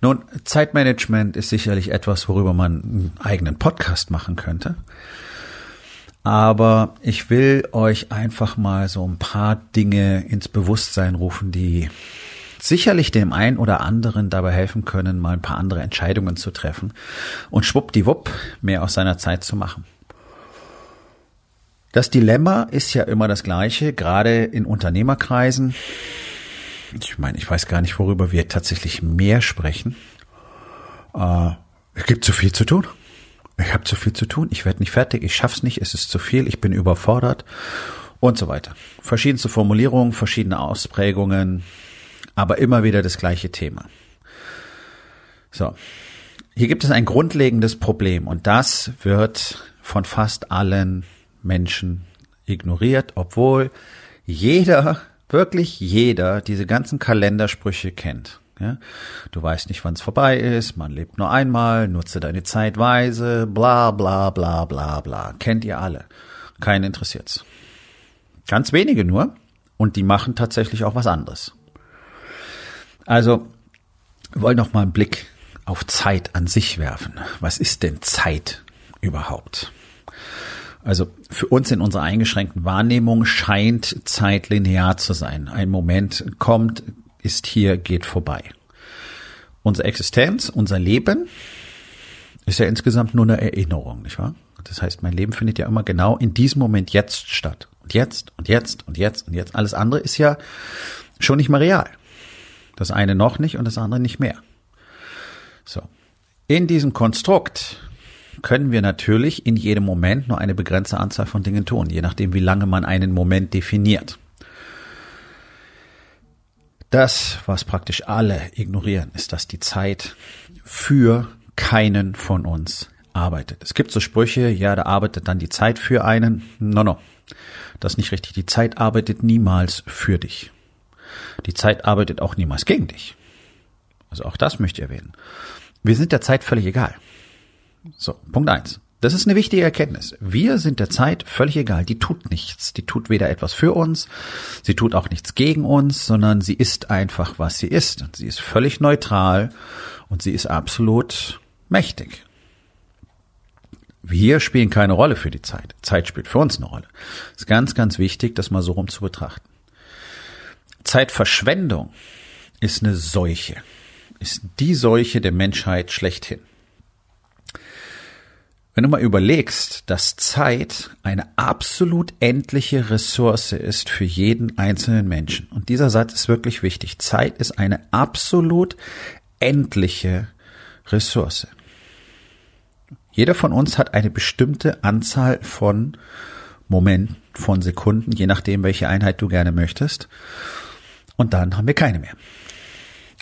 Nun, Zeitmanagement ist sicherlich etwas, worüber man einen eigenen Podcast machen könnte. Aber ich will euch einfach mal so ein paar Dinge ins Bewusstsein rufen, die sicherlich dem einen oder anderen dabei helfen können, mal ein paar andere Entscheidungen zu treffen und schwuppdiwupp mehr aus seiner Zeit zu machen. Das Dilemma ist ja immer das gleiche, gerade in Unternehmerkreisen ich meine, ich weiß gar nicht, worüber wir tatsächlich mehr sprechen. Äh, es gibt zu viel zu tun. Ich habe zu viel zu tun. Ich werde nicht fertig. Ich schaff's nicht. Es ist zu viel. Ich bin überfordert und so weiter. Verschiedenste Formulierungen, verschiedene Ausprägungen, aber immer wieder das gleiche Thema. So. Hier gibt es ein grundlegendes Problem und das wird von fast allen Menschen ignoriert, obwohl jeder wirklich jeder diese ganzen Kalendersprüche kennt. Ja? Du weißt nicht, wann es vorbei ist, man lebt nur einmal, nutze deine Zeit weise, bla bla bla bla bla. Kennt ihr alle. Keinen interessiert's. Ganz wenige nur. Und die machen tatsächlich auch was anderes. Also, wir wollen noch mal einen Blick auf Zeit an sich werfen. Was ist denn Zeit überhaupt? Also für uns in unserer eingeschränkten Wahrnehmung scheint Zeit linear zu sein. Ein Moment kommt, ist hier, geht vorbei. Unsere Existenz, unser Leben ist ja insgesamt nur eine Erinnerung, nicht wahr? Das heißt, mein Leben findet ja immer genau in diesem Moment jetzt statt. Und jetzt und jetzt und jetzt und jetzt. Alles andere ist ja schon nicht mehr real. Das eine noch nicht und das andere nicht mehr. So. In diesem Konstrukt können wir natürlich in jedem Moment nur eine begrenzte Anzahl von Dingen tun, je nachdem, wie lange man einen Moment definiert. Das, was praktisch alle ignorieren, ist, dass die Zeit für keinen von uns arbeitet. Es gibt so Sprüche, ja, da arbeitet dann die Zeit für einen. No, no. Das ist nicht richtig. Die Zeit arbeitet niemals für dich. Die Zeit arbeitet auch niemals gegen dich. Also auch das möchte ich erwähnen. Wir sind der Zeit völlig egal. So, Punkt eins. Das ist eine wichtige Erkenntnis. Wir sind der Zeit völlig egal. Die tut nichts. Die tut weder etwas für uns, sie tut auch nichts gegen uns, sondern sie ist einfach, was sie ist. Und sie ist völlig neutral und sie ist absolut mächtig. Wir spielen keine Rolle für die Zeit. Zeit spielt für uns eine Rolle. ist ganz, ganz wichtig, das mal so rum zu betrachten. Zeitverschwendung ist eine Seuche. Ist die Seuche der Menschheit schlechthin. Wenn du mal überlegst, dass Zeit eine absolut endliche Ressource ist für jeden einzelnen Menschen. Und dieser Satz ist wirklich wichtig. Zeit ist eine absolut endliche Ressource. Jeder von uns hat eine bestimmte Anzahl von Momenten, von Sekunden, je nachdem, welche Einheit du gerne möchtest. Und dann haben wir keine mehr.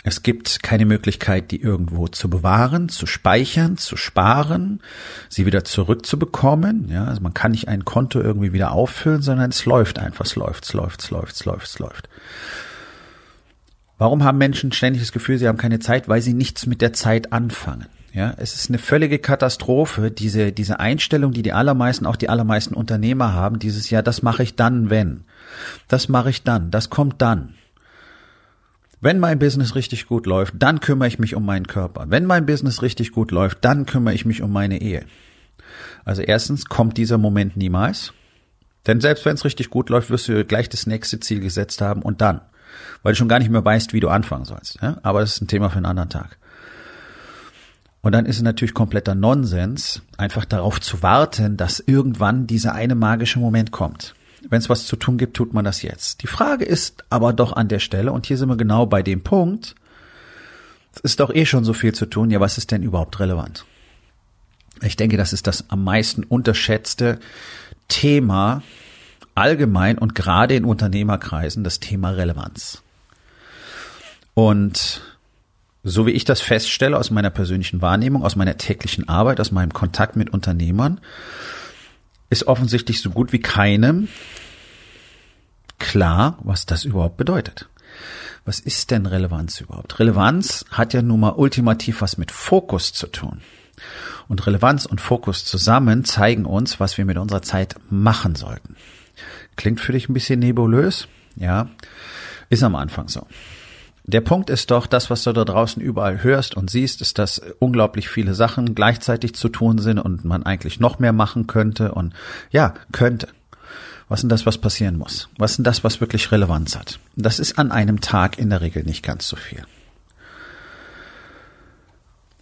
Es gibt keine Möglichkeit, die irgendwo zu bewahren, zu speichern, zu sparen, sie wieder zurückzubekommen. Ja, also man kann nicht ein Konto irgendwie wieder auffüllen, sondern es läuft einfach, es läuft, es läuft, es läuft, es läuft, es läuft. Warum haben Menschen ständig das Gefühl, sie haben keine Zeit? Weil sie nichts mit der Zeit anfangen. Ja, es ist eine völlige Katastrophe, diese, diese Einstellung, die die allermeisten, auch die allermeisten Unternehmer haben, dieses Jahr, das mache ich dann, wenn. Das mache ich dann, das kommt dann. Wenn mein Business richtig gut läuft, dann kümmere ich mich um meinen Körper. Wenn mein Business richtig gut läuft, dann kümmere ich mich um meine Ehe. Also erstens kommt dieser Moment niemals. Denn selbst wenn es richtig gut läuft, wirst du gleich das nächste Ziel gesetzt haben und dann. Weil du schon gar nicht mehr weißt, wie du anfangen sollst. Ja? Aber das ist ein Thema für einen anderen Tag. Und dann ist es natürlich kompletter Nonsens, einfach darauf zu warten, dass irgendwann dieser eine magische Moment kommt. Wenn es was zu tun gibt, tut man das jetzt. Die Frage ist aber doch an der Stelle, und hier sind wir genau bei dem Punkt, es ist doch eh schon so viel zu tun, ja, was ist denn überhaupt relevant? Ich denke, das ist das am meisten unterschätzte Thema allgemein und gerade in Unternehmerkreisen das Thema Relevanz. Und so wie ich das feststelle aus meiner persönlichen Wahrnehmung, aus meiner täglichen Arbeit, aus meinem Kontakt mit Unternehmern, ist offensichtlich so gut wie keinem klar, was das überhaupt bedeutet. Was ist denn Relevanz überhaupt? Relevanz hat ja nun mal ultimativ was mit Fokus zu tun. Und Relevanz und Fokus zusammen zeigen uns, was wir mit unserer Zeit machen sollten. Klingt für dich ein bisschen nebulös? Ja, ist am Anfang so. Der Punkt ist doch, das, was du da draußen überall hörst und siehst, ist, dass unglaublich viele Sachen gleichzeitig zu tun sind und man eigentlich noch mehr machen könnte und ja, könnte. Was ist das, was passieren muss? Was ist das, was wirklich Relevanz hat? Das ist an einem Tag in der Regel nicht ganz so viel.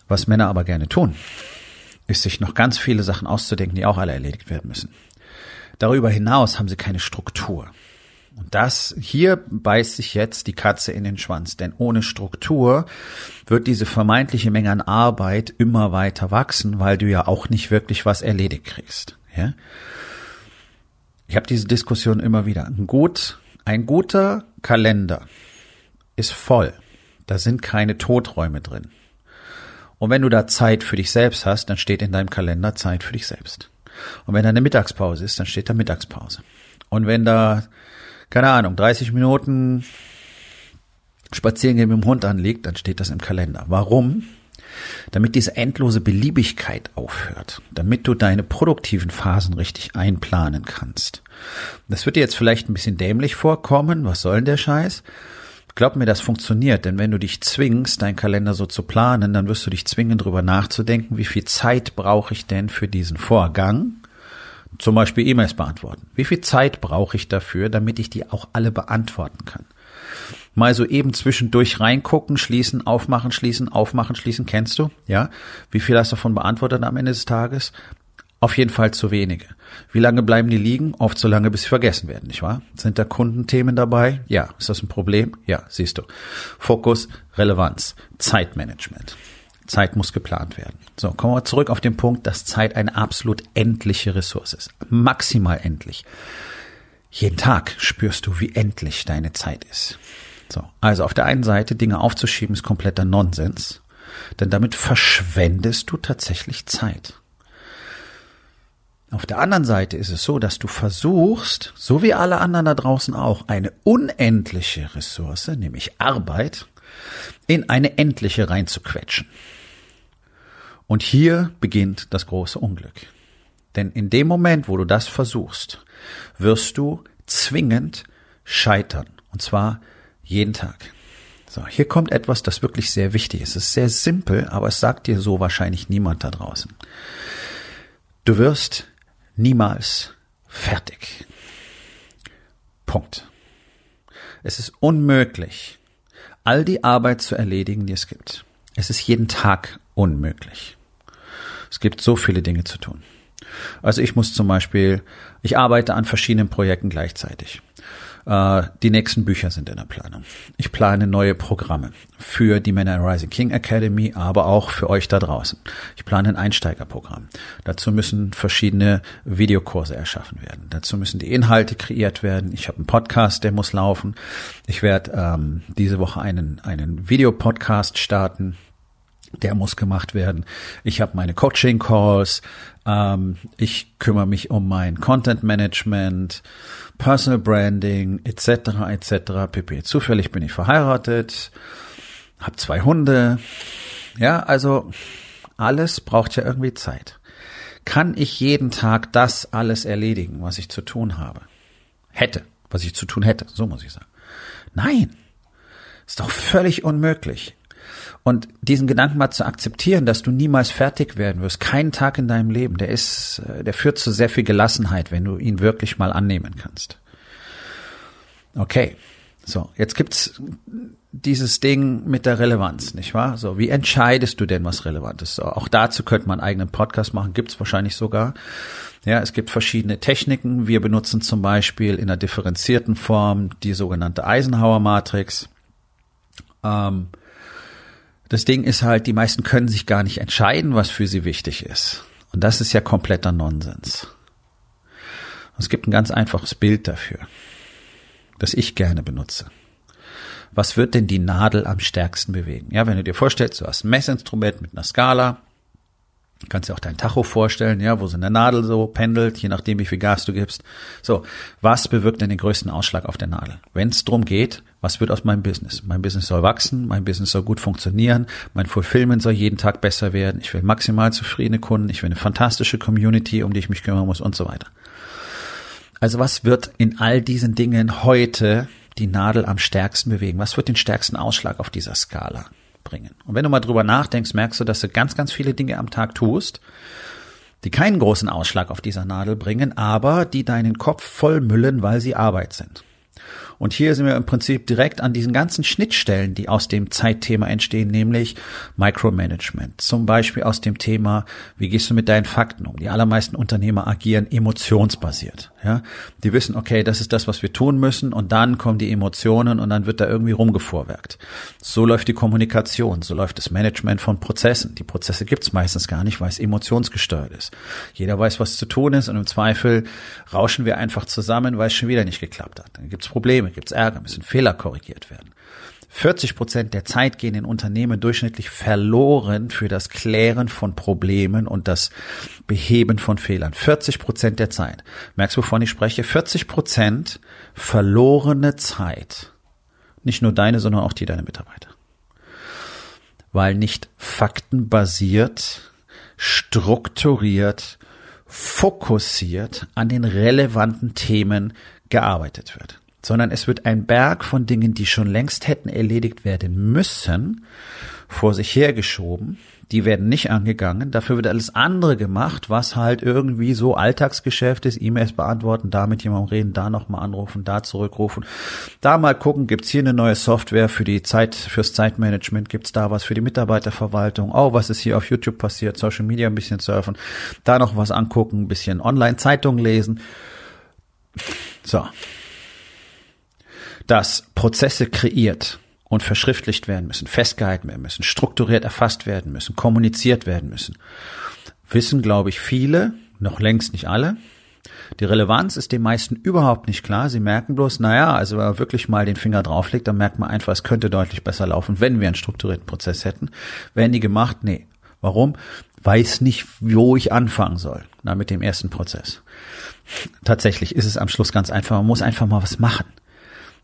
Was Männer aber gerne tun, ist sich noch ganz viele Sachen auszudenken, die auch alle erledigt werden müssen. Darüber hinaus haben sie keine Struktur. Und das hier beißt sich jetzt die Katze in den Schwanz, denn ohne Struktur wird diese vermeintliche Menge an Arbeit immer weiter wachsen, weil du ja auch nicht wirklich was erledigt kriegst. Ja? Ich habe diese Diskussion immer wieder. Ein, gut, ein guter Kalender ist voll. Da sind keine Toträume drin. Und wenn du da Zeit für dich selbst hast, dann steht in deinem Kalender Zeit für dich selbst. Und wenn da eine Mittagspause ist, dann steht da Mittagspause. Und wenn da, keine Ahnung, 30 Minuten spazieren gehen mit dem Hund anliegt, dann steht das im Kalender. Warum? Damit diese endlose Beliebigkeit aufhört, damit du deine produktiven Phasen richtig einplanen kannst. Das wird dir jetzt vielleicht ein bisschen dämlich vorkommen. Was soll denn der Scheiß? Glaub mir, das funktioniert, denn wenn du dich zwingst, deinen Kalender so zu planen, dann wirst du dich zwingen, darüber nachzudenken, wie viel Zeit brauche ich denn für diesen Vorgang? Zum Beispiel E-Mails beantworten. Wie viel Zeit brauche ich dafür, damit ich die auch alle beantworten kann? Mal so eben zwischendurch reingucken, schließen, aufmachen, schließen, aufmachen, schließen, kennst du? Ja? Wie viel hast du davon beantwortet am Ende des Tages? Auf jeden Fall zu wenige. Wie lange bleiben die liegen? Oft so lange, bis sie vergessen werden, nicht wahr? Sind da Kundenthemen dabei? Ja. Ist das ein Problem? Ja, siehst du. Fokus, Relevanz, Zeitmanagement. Zeit muss geplant werden. So, kommen wir zurück auf den Punkt, dass Zeit eine absolut endliche Ressource ist. Maximal endlich. Jeden Tag spürst du, wie endlich deine Zeit ist. So, also auf der einen Seite Dinge aufzuschieben ist kompletter Nonsens, denn damit verschwendest du tatsächlich Zeit. Auf der anderen Seite ist es so, dass du versuchst, so wie alle anderen da draußen auch, eine unendliche Ressource, nämlich Arbeit, in eine endliche reinzuquetschen. Und hier beginnt das große Unglück. Denn in dem Moment, wo du das versuchst, wirst du zwingend scheitern. Und zwar jeden Tag. So, hier kommt etwas, das wirklich sehr wichtig ist. Es ist sehr simpel, aber es sagt dir so wahrscheinlich niemand da draußen. Du wirst niemals fertig. Punkt. Es ist unmöglich, all die Arbeit zu erledigen, die es gibt. Es ist jeden Tag unmöglich. Es gibt so viele Dinge zu tun. Also ich muss zum Beispiel, ich arbeite an verschiedenen Projekten gleichzeitig. Äh, die nächsten Bücher sind in der Planung. Ich plane neue Programme für die Männer Rising King Academy, aber auch für euch da draußen. Ich plane ein Einsteigerprogramm. Dazu müssen verschiedene Videokurse erschaffen werden. Dazu müssen die Inhalte kreiert werden. Ich habe einen Podcast, der muss laufen. Ich werde ähm, diese Woche einen, einen Videopodcast starten der muss gemacht werden. Ich habe meine Coaching-Calls, ähm, ich kümmere mich um mein Content-Management, Personal Branding etc. etc. pp. Zufällig bin ich verheiratet, habe zwei Hunde. Ja, also alles braucht ja irgendwie Zeit. Kann ich jeden Tag das alles erledigen, was ich zu tun habe? Hätte, was ich zu tun hätte, so muss ich sagen. Nein, ist doch völlig unmöglich. Und diesen Gedanken mal zu akzeptieren, dass du niemals fertig werden wirst, keinen Tag in deinem Leben, der ist, äh, der führt zu sehr viel Gelassenheit, wenn du ihn wirklich mal annehmen kannst. Okay. So, jetzt gibt's dieses Ding mit der Relevanz, nicht wahr? So, wie entscheidest du denn, was relevant ist? So, auch dazu könnte man einen eigenen Podcast machen, gibt's wahrscheinlich sogar. Ja, es gibt verschiedene Techniken. Wir benutzen zum Beispiel in einer differenzierten Form die sogenannte Eisenhower-Matrix. Ähm, das Ding ist halt, die meisten können sich gar nicht entscheiden, was für sie wichtig ist. Und das ist ja kompletter Nonsens. Es gibt ein ganz einfaches Bild dafür, das ich gerne benutze. Was wird denn die Nadel am stärksten bewegen? Ja, wenn du dir vorstellst, du hast ein Messinstrument mit einer Skala, Du kannst dir auch dein Tacho vorstellen, ja, wo so eine Nadel so pendelt, je nachdem, wie viel Gas du gibst. So, was bewirkt denn den größten Ausschlag auf der Nadel? Wenn es drum geht, was wird aus meinem Business? Mein Business soll wachsen, mein Business soll gut funktionieren, mein Fulfillment soll jeden Tag besser werden, ich will maximal zufriedene Kunden, ich will eine fantastische Community, um die ich mich kümmern muss und so weiter. Also was wird in all diesen Dingen heute die Nadel am stärksten bewegen? Was wird den stärksten Ausschlag auf dieser Skala? Bringen. Und wenn du mal drüber nachdenkst, merkst du, dass du ganz, ganz viele Dinge am Tag tust, die keinen großen Ausschlag auf dieser Nadel bringen, aber die deinen Kopf vollmüllen, weil sie Arbeit sind. Und hier sind wir im Prinzip direkt an diesen ganzen Schnittstellen, die aus dem Zeitthema entstehen, nämlich Micromanagement. Zum Beispiel aus dem Thema, wie gehst du mit deinen Fakten um? Die allermeisten Unternehmer agieren emotionsbasiert. Ja, die wissen, okay, das ist das, was wir tun müssen, und dann kommen die Emotionen und dann wird da irgendwie rumgevorwerkt. So läuft die Kommunikation, so läuft das Management von Prozessen. Die Prozesse gibt's meistens gar nicht, weil es emotionsgesteuert ist. Jeder weiß, was zu tun ist, und im Zweifel rauschen wir einfach zusammen, weil es schon wieder nicht geklappt hat. Dann gibt's Probleme, gibt's Ärger, müssen Fehler korrigiert werden. 40 Prozent der Zeit gehen in Unternehmen durchschnittlich verloren für das Klären von Problemen und das Beheben von Fehlern. 40 Prozent der Zeit. Merkst du, wovon ich spreche? 40 Prozent verlorene Zeit. Nicht nur deine, sondern auch die deiner Mitarbeiter. Weil nicht faktenbasiert, strukturiert, fokussiert an den relevanten Themen gearbeitet wird sondern es wird ein Berg von Dingen, die schon längst hätten erledigt werden müssen, vor sich hergeschoben. Die werden nicht angegangen. Dafür wird alles andere gemacht, was halt irgendwie so Alltagsgeschäft ist. E-Mails beantworten, da mit jemandem reden, da nochmal anrufen, da zurückrufen. Da mal gucken, gibt's hier eine neue Software für die Zeit, fürs Zeitmanagement? Gibt's da was für die Mitarbeiterverwaltung? Oh, was ist hier auf YouTube passiert? Social Media ein bisschen surfen. Da noch was angucken, ein bisschen Online-Zeitung lesen. So dass Prozesse kreiert und verschriftlicht werden müssen, festgehalten werden müssen, strukturiert erfasst werden müssen, kommuniziert werden müssen, wissen, glaube ich, viele, noch längst nicht alle. Die Relevanz ist den meisten überhaupt nicht klar. Sie merken bloß, naja, also wenn man wirklich mal den Finger drauflegt, dann merkt man einfach, es könnte deutlich besser laufen, wenn wir einen strukturierten Prozess hätten. Werden die gemacht? Nee. Warum? Weiß nicht, wo ich anfangen soll. Na, mit dem ersten Prozess. Tatsächlich ist es am Schluss ganz einfach. Man muss einfach mal was machen.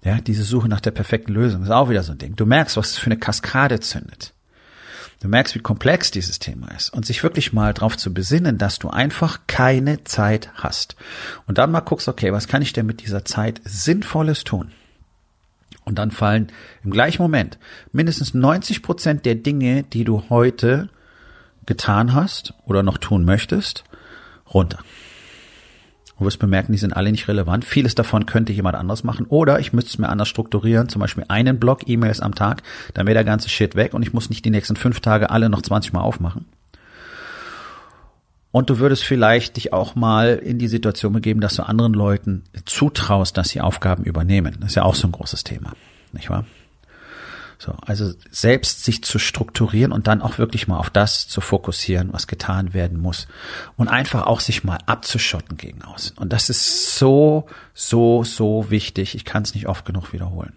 Ja, diese Suche nach der perfekten Lösung ist auch wieder so ein Ding. Du merkst, was für eine Kaskade zündet. Du merkst, wie komplex dieses Thema ist und sich wirklich mal darauf zu besinnen, dass du einfach keine Zeit hast. Und dann mal guckst, okay, was kann ich denn mit dieser Zeit Sinnvolles tun? Und dann fallen im gleichen Moment mindestens 90 Prozent der Dinge, die du heute getan hast oder noch tun möchtest, runter. Du wirst bemerken, die sind alle nicht relevant. Vieles davon könnte jemand anders machen. Oder ich müsste es mir anders strukturieren. Zum Beispiel einen Block E-Mails am Tag. Dann wäre der ganze Shit weg und ich muss nicht die nächsten fünf Tage alle noch 20 Mal aufmachen. Und du würdest vielleicht dich auch mal in die Situation begeben, dass du anderen Leuten zutraust, dass sie Aufgaben übernehmen. Das ist ja auch so ein großes Thema. Nicht wahr? So, also selbst sich zu strukturieren und dann auch wirklich mal auf das zu fokussieren, was getan werden muss. Und einfach auch sich mal abzuschotten gegen außen. Und das ist so, so, so wichtig. Ich kann es nicht oft genug wiederholen.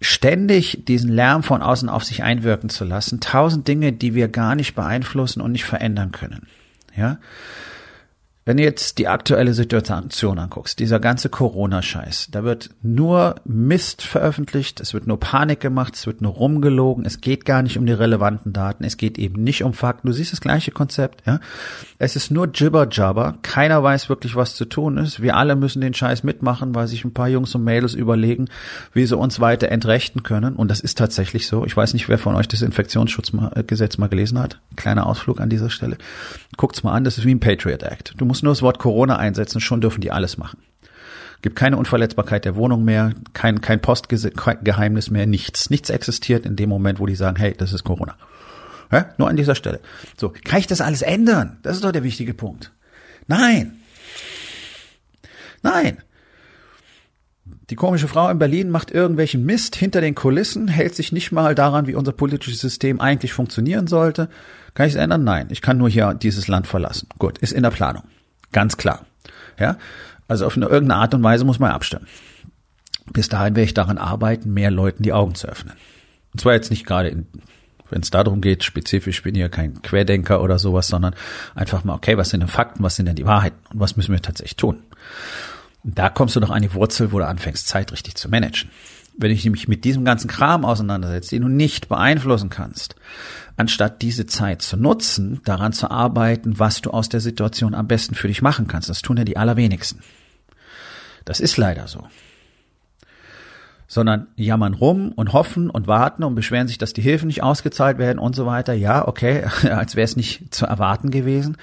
Ständig diesen Lärm von außen auf sich einwirken zu lassen, tausend Dinge, die wir gar nicht beeinflussen und nicht verändern können. Ja, wenn du jetzt die aktuelle Situation anguckst, dieser ganze Corona-Scheiß, da wird nur Mist veröffentlicht, es wird nur Panik gemacht, es wird nur rumgelogen, es geht gar nicht um die relevanten Daten, es geht eben nicht um Fakten. Du siehst das gleiche Konzept, ja. Es ist nur Jibber-Jabber, keiner weiß wirklich, was zu tun ist. Wir alle müssen den Scheiß mitmachen, weil sich ein paar Jungs und Mädels überlegen, wie sie uns weiter entrechten können. Und das ist tatsächlich so. Ich weiß nicht, wer von euch das Infektionsschutzgesetz mal gelesen hat. Kleiner Ausflug an dieser Stelle. Guckt's mal an, das ist wie ein Patriot Act. Du musst nur das Wort Corona einsetzen, schon dürfen die alles machen. Gibt keine Unverletzbarkeit der Wohnung mehr, kein, kein Postgeheimnis mehr, nichts. Nichts existiert in dem Moment, wo die sagen, hey, das ist Corona. Ja? Nur an dieser Stelle. So, kann ich das alles ändern? Das ist doch der wichtige Punkt. Nein. Nein. Die komische Frau in Berlin macht irgendwelchen Mist hinter den Kulissen, hält sich nicht mal daran, wie unser politisches System eigentlich funktionieren sollte. Kann ich es ändern? Nein. Ich kann nur hier dieses Land verlassen. Gut, ist in der Planung. Ganz klar. Ja, also auf eine irgendeine Art und Weise muss man abstimmen. Bis dahin werde ich daran arbeiten, mehr Leuten die Augen zu öffnen. Und zwar jetzt nicht gerade, wenn es darum geht, spezifisch bin ich ja kein Querdenker oder sowas, sondern einfach mal, okay, was sind denn Fakten, was sind denn die Wahrheiten und was müssen wir tatsächlich tun? Und da kommst du doch an die Wurzel, wo du anfängst, Zeit richtig zu managen. Wenn ich mich mit diesem ganzen Kram auseinandersetze, den du nicht beeinflussen kannst, anstatt diese Zeit zu nutzen, daran zu arbeiten, was du aus der Situation am besten für dich machen kannst. Das tun ja die allerwenigsten. Das ist leider so sondern jammern rum und hoffen und warten und beschweren sich, dass die Hilfen nicht ausgezahlt werden und so weiter. Ja, okay, als wäre es nicht zu erwarten gewesen.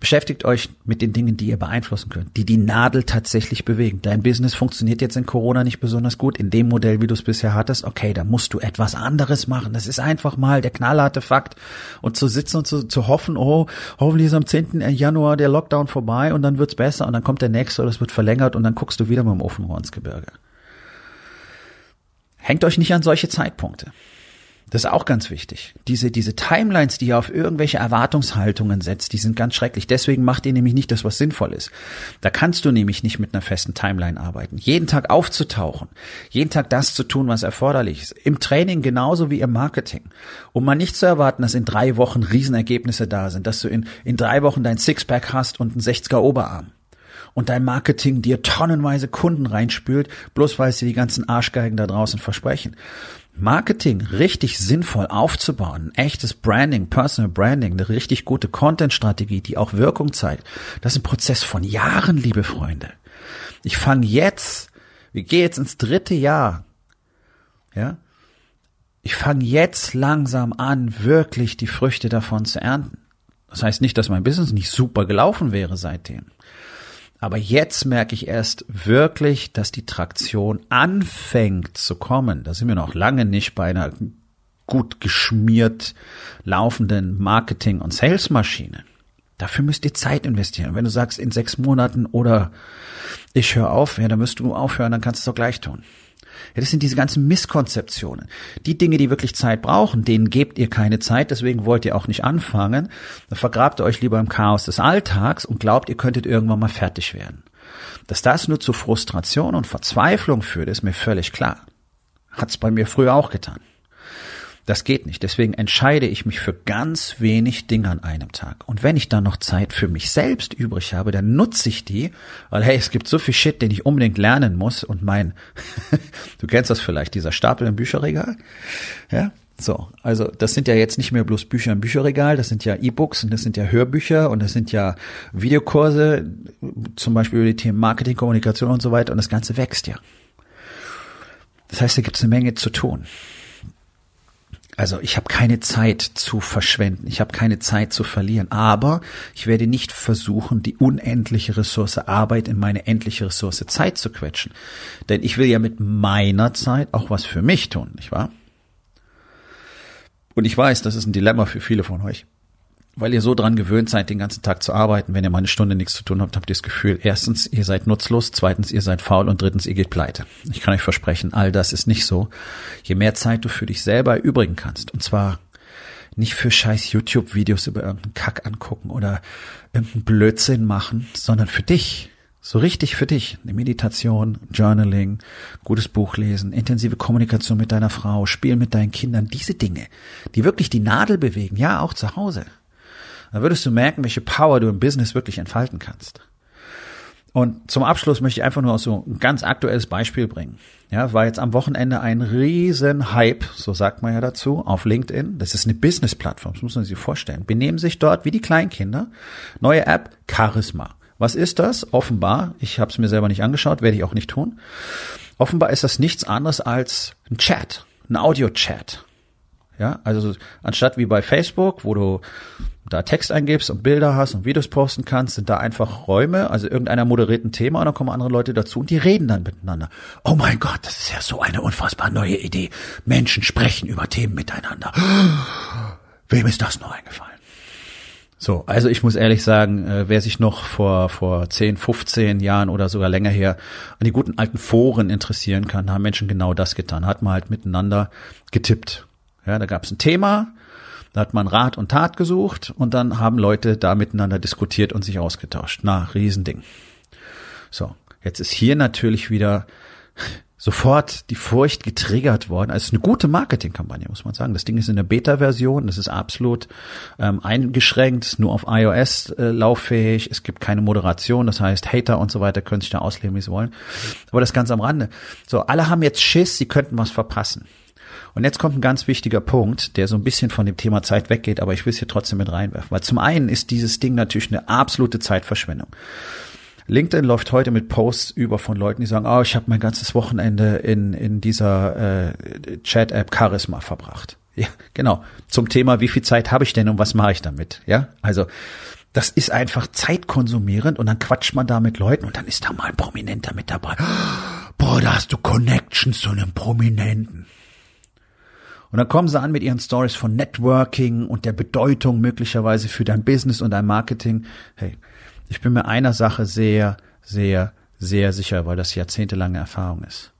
Beschäftigt euch mit den Dingen, die ihr beeinflussen könnt, die die Nadel tatsächlich bewegen. Dein Business funktioniert jetzt in Corona nicht besonders gut, in dem Modell, wie du es bisher hattest. Okay, da musst du etwas anderes machen. Das ist einfach mal der knallharte Fakt. Und zu sitzen und zu, zu hoffen, oh, hoffentlich ist am 10. Januar der Lockdown vorbei und dann wird's besser und dann kommt der nächste oder es wird verlängert und dann guckst du wieder mit dem Ofenrohr ins Gebirge. Hängt euch nicht an solche Zeitpunkte. Das ist auch ganz wichtig. Diese, diese Timelines, die ihr auf irgendwelche Erwartungshaltungen setzt, die sind ganz schrecklich. Deswegen macht ihr nämlich nicht das, was sinnvoll ist. Da kannst du nämlich nicht mit einer festen Timeline arbeiten. Jeden Tag aufzutauchen, jeden Tag das zu tun, was erforderlich ist. Im Training genauso wie im Marketing. Um mal nicht zu erwarten, dass in drei Wochen Riesenergebnisse da sind, dass du in, in drei Wochen dein Sixpack hast und einen 60er Oberarm und dein Marketing dir tonnenweise Kunden reinspült, bloß weil sie die ganzen Arschgeigen da draußen versprechen. Marketing richtig sinnvoll aufzubauen, ein echtes Branding, Personal Branding, eine richtig gute Content-Strategie, die auch Wirkung zeigt, das ist ein Prozess von Jahren, liebe Freunde. Ich fange jetzt, wir gehen jetzt ins dritte Jahr, ja, ich fange jetzt langsam an, wirklich die Früchte davon zu ernten. Das heißt nicht, dass mein Business nicht super gelaufen wäre seitdem. Aber jetzt merke ich erst wirklich, dass die Traktion anfängt zu kommen. Da sind wir noch lange nicht bei einer gut geschmiert laufenden Marketing- und Salesmaschine. Dafür müsst ihr Zeit investieren. Wenn du sagst, in sechs Monaten oder ich höre auf, ja, dann müsst du aufhören, dann kannst du es doch gleich tun. Ja, das sind diese ganzen Misskonzeptionen. Die Dinge, die wirklich Zeit brauchen, denen gebt ihr keine Zeit, deswegen wollt ihr auch nicht anfangen. Dann vergrabt ihr euch lieber im Chaos des Alltags und glaubt, ihr könntet irgendwann mal fertig werden. Dass das nur zu Frustration und Verzweiflung führt, ist mir völlig klar. Hat's bei mir früher auch getan. Das geht nicht. Deswegen entscheide ich mich für ganz wenig Dinge an einem Tag. Und wenn ich dann noch Zeit für mich selbst übrig habe, dann nutze ich die, weil hey, es gibt so viel Shit, den ich unbedingt lernen muss und mein, du kennst das vielleicht, dieser Stapel im Bücherregal, ja, so, also das sind ja jetzt nicht mehr bloß Bücher im Bücherregal, das sind ja E-Books und das sind ja Hörbücher und das sind ja Videokurse, zum Beispiel über die Themen Marketing, Kommunikation und so weiter und das Ganze wächst ja. Das heißt, da gibt es eine Menge zu tun. Also ich habe keine Zeit zu verschwenden, ich habe keine Zeit zu verlieren, aber ich werde nicht versuchen, die unendliche Ressource Arbeit in meine endliche Ressource Zeit zu quetschen. Denn ich will ja mit meiner Zeit auch was für mich tun, nicht wahr? Und ich weiß, das ist ein Dilemma für viele von euch weil ihr so dran gewöhnt seid, den ganzen Tag zu arbeiten, wenn ihr mal eine Stunde nichts zu tun habt, habt ihr das Gefühl, erstens, ihr seid nutzlos, zweitens, ihr seid faul und drittens, ihr geht pleite. Ich kann euch versprechen, all das ist nicht so. Je mehr Zeit du für dich selber erübrigen kannst, und zwar nicht für scheiß YouTube-Videos über irgendeinen Kack angucken oder irgendeinen Blödsinn machen, sondern für dich. So richtig für dich. Eine Meditation, Journaling, gutes Buch lesen, intensive Kommunikation mit deiner Frau, Spielen mit deinen Kindern, diese Dinge, die wirklich die Nadel bewegen, ja, auch zu Hause dann würdest du merken, welche Power du im Business wirklich entfalten kannst. Und zum Abschluss möchte ich einfach nur so ein ganz aktuelles Beispiel bringen. Ja, war jetzt am Wochenende ein riesen Hype, so sagt man ja dazu, auf LinkedIn. Das ist eine Business-Plattform, das muss man sich vorstellen. Benehmen sich dort wie die Kleinkinder. Neue App, Charisma. Was ist das? Offenbar, ich habe es mir selber nicht angeschaut, werde ich auch nicht tun. Offenbar ist das nichts anderes als ein Chat, ein Audio-Chat. Ja, also anstatt wie bei Facebook, wo du da Text eingibst und Bilder hast und Videos posten kannst, sind da einfach Räume, also irgendeiner moderiert ein Thema und dann kommen andere Leute dazu und die reden dann miteinander. Oh mein Gott, das ist ja so eine unfassbar neue Idee. Menschen sprechen über Themen miteinander. Wem ist das nur eingefallen? So, also ich muss ehrlich sagen, äh, wer sich noch vor, vor 10, 15 Jahren oder sogar länger her an die guten alten Foren interessieren kann, haben Menschen genau das getan. Hat man halt miteinander getippt ja, da gab es ein Thema, da hat man Rat und Tat gesucht und dann haben Leute da miteinander diskutiert und sich ausgetauscht. Na, Riesending. So, jetzt ist hier natürlich wieder sofort die Furcht getriggert worden. Also es ist eine gute Marketingkampagne, muss man sagen. Das Ding ist in der Beta-Version, das ist absolut ähm, eingeschränkt, nur auf iOS äh, lauffähig. Es gibt keine Moderation, das heißt Hater und so weiter können sich da ausleben, wie sie wollen. Aber das ganz am Rande. So, alle haben jetzt Schiss, sie könnten was verpassen. Und jetzt kommt ein ganz wichtiger Punkt, der so ein bisschen von dem Thema Zeit weggeht, aber ich will es hier trotzdem mit reinwerfen. Weil zum einen ist dieses Ding natürlich eine absolute Zeitverschwendung. LinkedIn läuft heute mit Posts über von Leuten, die sagen, oh, ich habe mein ganzes Wochenende in, in dieser äh, Chat-App Charisma verbracht. Ja, genau. Zum Thema, wie viel Zeit habe ich denn und was mache ich damit? Ja, also das ist einfach zeitkonsumierend und dann quatscht man da mit Leuten und dann ist da mal ein Prominenter mit dabei. Boah, da hast du Connections zu einem Prominenten. Und dann kommen sie an mit ihren Stories von Networking und der Bedeutung möglicherweise für dein Business und dein Marketing. Hey, ich bin mir einer Sache sehr, sehr, sehr sicher, weil das jahrzehntelange Erfahrung ist.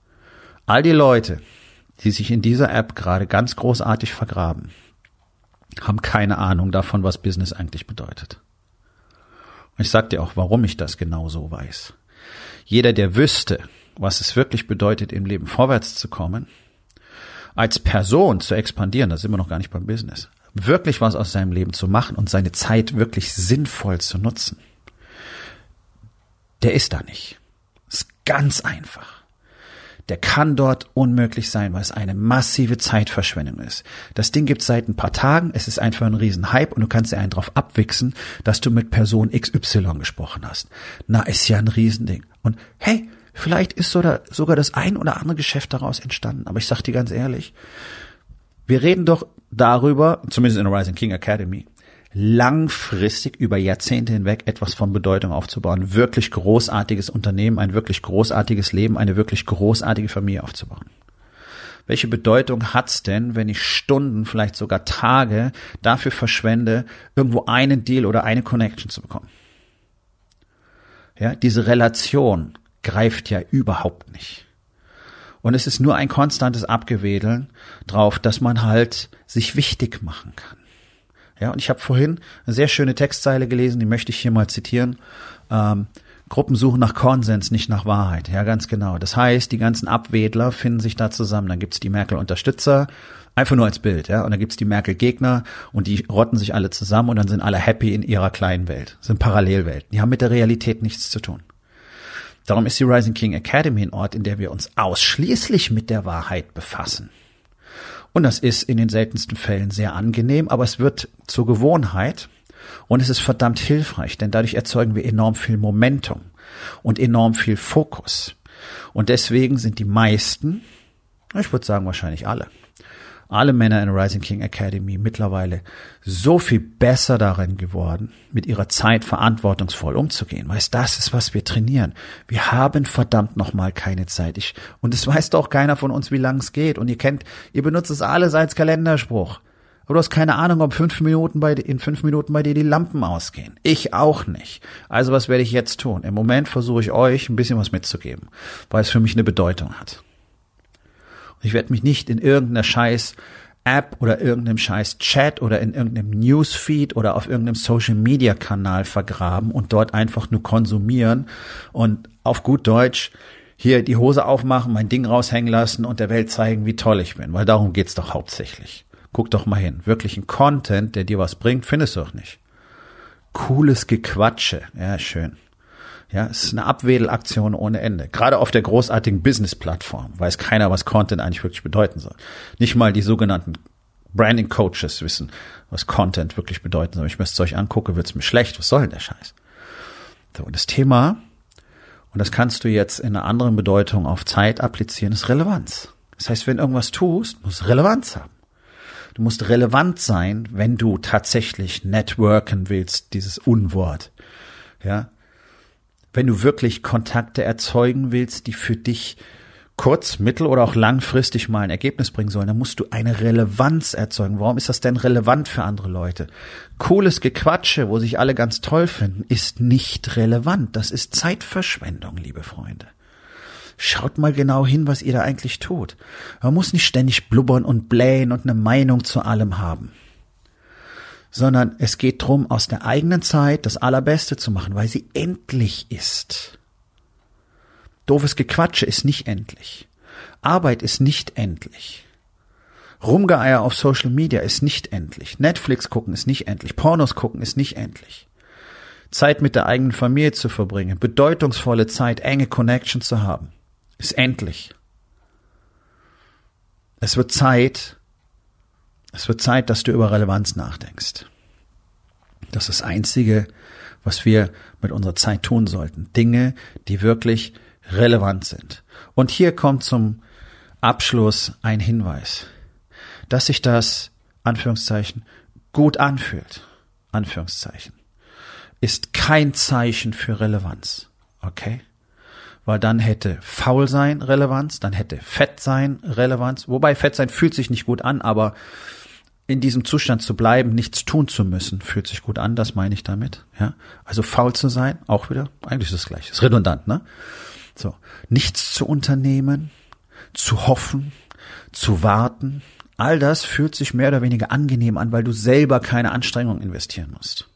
All die Leute, die sich in dieser App gerade ganz großartig vergraben, haben keine Ahnung davon, was Business eigentlich bedeutet. Und ich sag dir auch, warum ich das genau so weiß. Jeder, der wüsste, was es wirklich bedeutet, im Leben vorwärts zu kommen, als Person zu expandieren, da sind wir noch gar nicht beim Business, wirklich was aus seinem Leben zu machen und seine Zeit wirklich sinnvoll zu nutzen, der ist da nicht. Ist ganz einfach. Der kann dort unmöglich sein, weil es eine massive Zeitverschwendung ist. Das Ding gibt seit ein paar Tagen, es ist einfach ein Riesenhype und du kannst dir einen drauf abwichsen, dass du mit Person XY gesprochen hast. Na, ist ja ein Riesending. Und hey, vielleicht ist sogar das ein oder andere Geschäft daraus entstanden. Aber ich sag dir ganz ehrlich, wir reden doch darüber, zumindest in der Rising King Academy, langfristig über Jahrzehnte hinweg etwas von Bedeutung aufzubauen, wirklich großartiges Unternehmen, ein wirklich großartiges Leben, eine wirklich großartige Familie aufzubauen. Welche Bedeutung hat's denn, wenn ich Stunden, vielleicht sogar Tage dafür verschwende, irgendwo einen Deal oder eine Connection zu bekommen? Ja, diese Relation greift ja überhaupt nicht. Und es ist nur ein konstantes Abgewedeln drauf, dass man halt sich wichtig machen kann. Ja, und ich habe vorhin eine sehr schöne Textzeile gelesen, die möchte ich hier mal zitieren. Ähm, Gruppen suchen nach Konsens, nicht nach Wahrheit. Ja, ganz genau. Das heißt, die ganzen Abwedler finden sich da zusammen. Dann gibt's die Merkel-Unterstützer, einfach nur als Bild, ja. Und dann gibt's die Merkel-Gegner und die rotten sich alle zusammen und dann sind alle happy in ihrer kleinen Welt. Sind Parallelwelten. Die haben mit der Realität nichts zu tun. Darum ist die Rising King Academy ein Ort, in der wir uns ausschließlich mit der Wahrheit befassen. Und das ist in den seltensten Fällen sehr angenehm, aber es wird zur Gewohnheit und es ist verdammt hilfreich, denn dadurch erzeugen wir enorm viel Momentum und enorm viel Fokus. Und deswegen sind die meisten, ich würde sagen wahrscheinlich alle, alle Männer in Rising King Academy mittlerweile so viel besser darin geworden, mit ihrer Zeit verantwortungsvoll umzugehen. Weil das ist, was wir trainieren. Wir haben verdammt nochmal keine Zeit. Ich, und es weiß doch keiner von uns, wie lang es geht. Und ihr kennt, ihr benutzt es alles als Kalenderspruch. Aber du hast keine Ahnung, ob fünf Minuten bei, in fünf Minuten bei dir die Lampen ausgehen. Ich auch nicht. Also was werde ich jetzt tun? Im Moment versuche ich euch ein bisschen was mitzugeben, weil es für mich eine Bedeutung hat. Ich werde mich nicht in irgendeiner scheiß App oder irgendeinem scheiß Chat oder in irgendeinem Newsfeed oder auf irgendeinem Social Media Kanal vergraben und dort einfach nur konsumieren und auf gut Deutsch hier die Hose aufmachen, mein Ding raushängen lassen und der Welt zeigen, wie toll ich bin, weil darum geht's doch hauptsächlich. Guck doch mal hin. Wirklichen Content, der dir was bringt, findest du doch nicht. Cooles Gequatsche. Ja, schön. Ja, es ist eine Abwedelaktion ohne Ende. Gerade auf der großartigen Business-Plattform weiß keiner, was Content eigentlich wirklich bedeuten soll. Nicht mal die sogenannten Branding Coaches wissen, was Content wirklich bedeuten soll. Wenn ich mir das Zeug angucke, wird's mir schlecht. Was soll denn der Scheiß? So, und das Thema, und das kannst du jetzt in einer anderen Bedeutung auf Zeit applizieren, ist Relevanz. Das heißt, wenn irgendwas tust, muss Relevanz haben. Du musst relevant sein, wenn du tatsächlich networken willst, dieses Unwort. Ja, wenn du wirklich Kontakte erzeugen willst, die für dich kurz-, mittel- oder auch langfristig mal ein Ergebnis bringen sollen, dann musst du eine Relevanz erzeugen. Warum ist das denn relevant für andere Leute? Cooles Gequatsche, wo sich alle ganz toll finden, ist nicht relevant. Das ist Zeitverschwendung, liebe Freunde. Schaut mal genau hin, was ihr da eigentlich tut. Man muss nicht ständig blubbern und blähen und eine Meinung zu allem haben sondern es geht drum, aus der eigenen Zeit das Allerbeste zu machen, weil sie endlich ist. Doofes Gequatsche ist nicht endlich. Arbeit ist nicht endlich. Rumgeeier auf Social Media ist nicht endlich. Netflix gucken ist nicht endlich. Pornos gucken ist nicht endlich. Zeit mit der eigenen Familie zu verbringen, bedeutungsvolle Zeit, enge Connection zu haben, ist endlich. Es wird Zeit, es wird Zeit, dass du über Relevanz nachdenkst. Das ist das Einzige, was wir mit unserer Zeit tun sollten. Dinge, die wirklich relevant sind. Und hier kommt zum Abschluss ein Hinweis, dass sich das, Anführungszeichen, gut anfühlt, Anführungszeichen, ist kein Zeichen für Relevanz. Okay? Weil dann hätte faul sein Relevanz, dann hätte fett sein Relevanz. Wobei fett sein fühlt sich nicht gut an, aber in diesem Zustand zu bleiben, nichts tun zu müssen, fühlt sich gut an, das meine ich damit. Ja, also faul zu sein, auch wieder, eigentlich ist das gleiche, ist redundant, ne? So, nichts zu unternehmen, zu hoffen, zu warten, all das fühlt sich mehr oder weniger angenehm an, weil du selber keine Anstrengung investieren musst.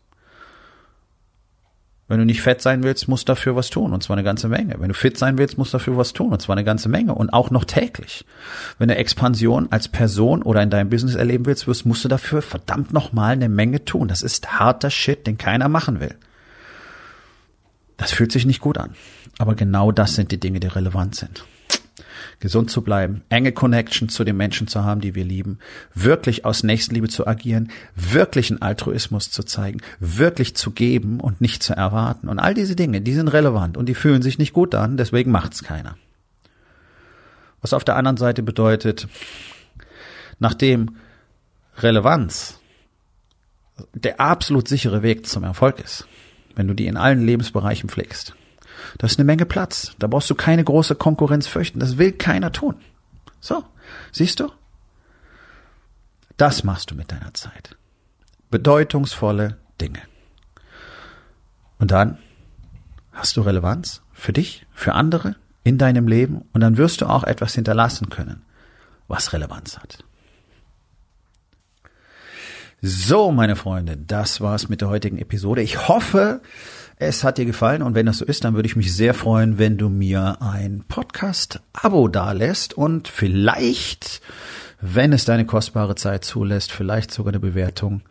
Wenn du nicht fett sein willst, musst du dafür was tun, und zwar eine ganze Menge. Wenn du fit sein willst, musst du dafür was tun, und zwar eine ganze Menge, und auch noch täglich. Wenn du Expansion als Person oder in deinem Business erleben willst, musst du dafür verdammt nochmal eine Menge tun. Das ist harter Shit, den keiner machen will. Das fühlt sich nicht gut an. Aber genau das sind die Dinge, die relevant sind gesund zu bleiben, enge Connection zu den Menschen zu haben, die wir lieben, wirklich aus Nächstenliebe zu agieren, wirklichen Altruismus zu zeigen, wirklich zu geben und nicht zu erwarten. Und all diese Dinge, die sind relevant und die fühlen sich nicht gut an, deswegen macht's keiner. Was auf der anderen Seite bedeutet, nachdem Relevanz der absolut sichere Weg zum Erfolg ist, wenn du die in allen Lebensbereichen pflegst, da ist eine Menge Platz. Da brauchst du keine große Konkurrenz fürchten. Das will keiner tun. So, siehst du? Das machst du mit deiner Zeit. Bedeutungsvolle Dinge. Und dann hast du Relevanz für dich, für andere, in deinem Leben und dann wirst du auch etwas hinterlassen können, was Relevanz hat. So, meine Freunde, das war's mit der heutigen Episode. Ich hoffe, es hat dir gefallen und wenn das so ist, dann würde ich mich sehr freuen, wenn du mir ein Podcast-Abo dalässt und vielleicht, wenn es deine kostbare Zeit zulässt, vielleicht sogar eine Bewertung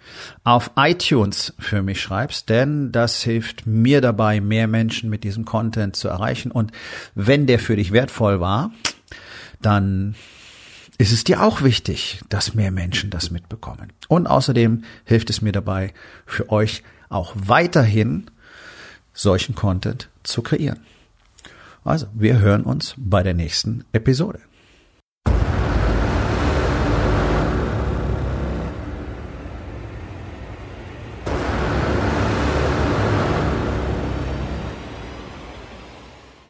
auf iTunes für mich schreibst, denn das hilft mir dabei, mehr Menschen mit diesem Content zu erreichen und wenn der für dich wertvoll war, dann ist es dir auch wichtig, dass mehr Menschen das mitbekommen. Und außerdem hilft es mir dabei, für euch auch weiterhin solchen Content zu kreieren. Also, wir hören uns bei der nächsten Episode.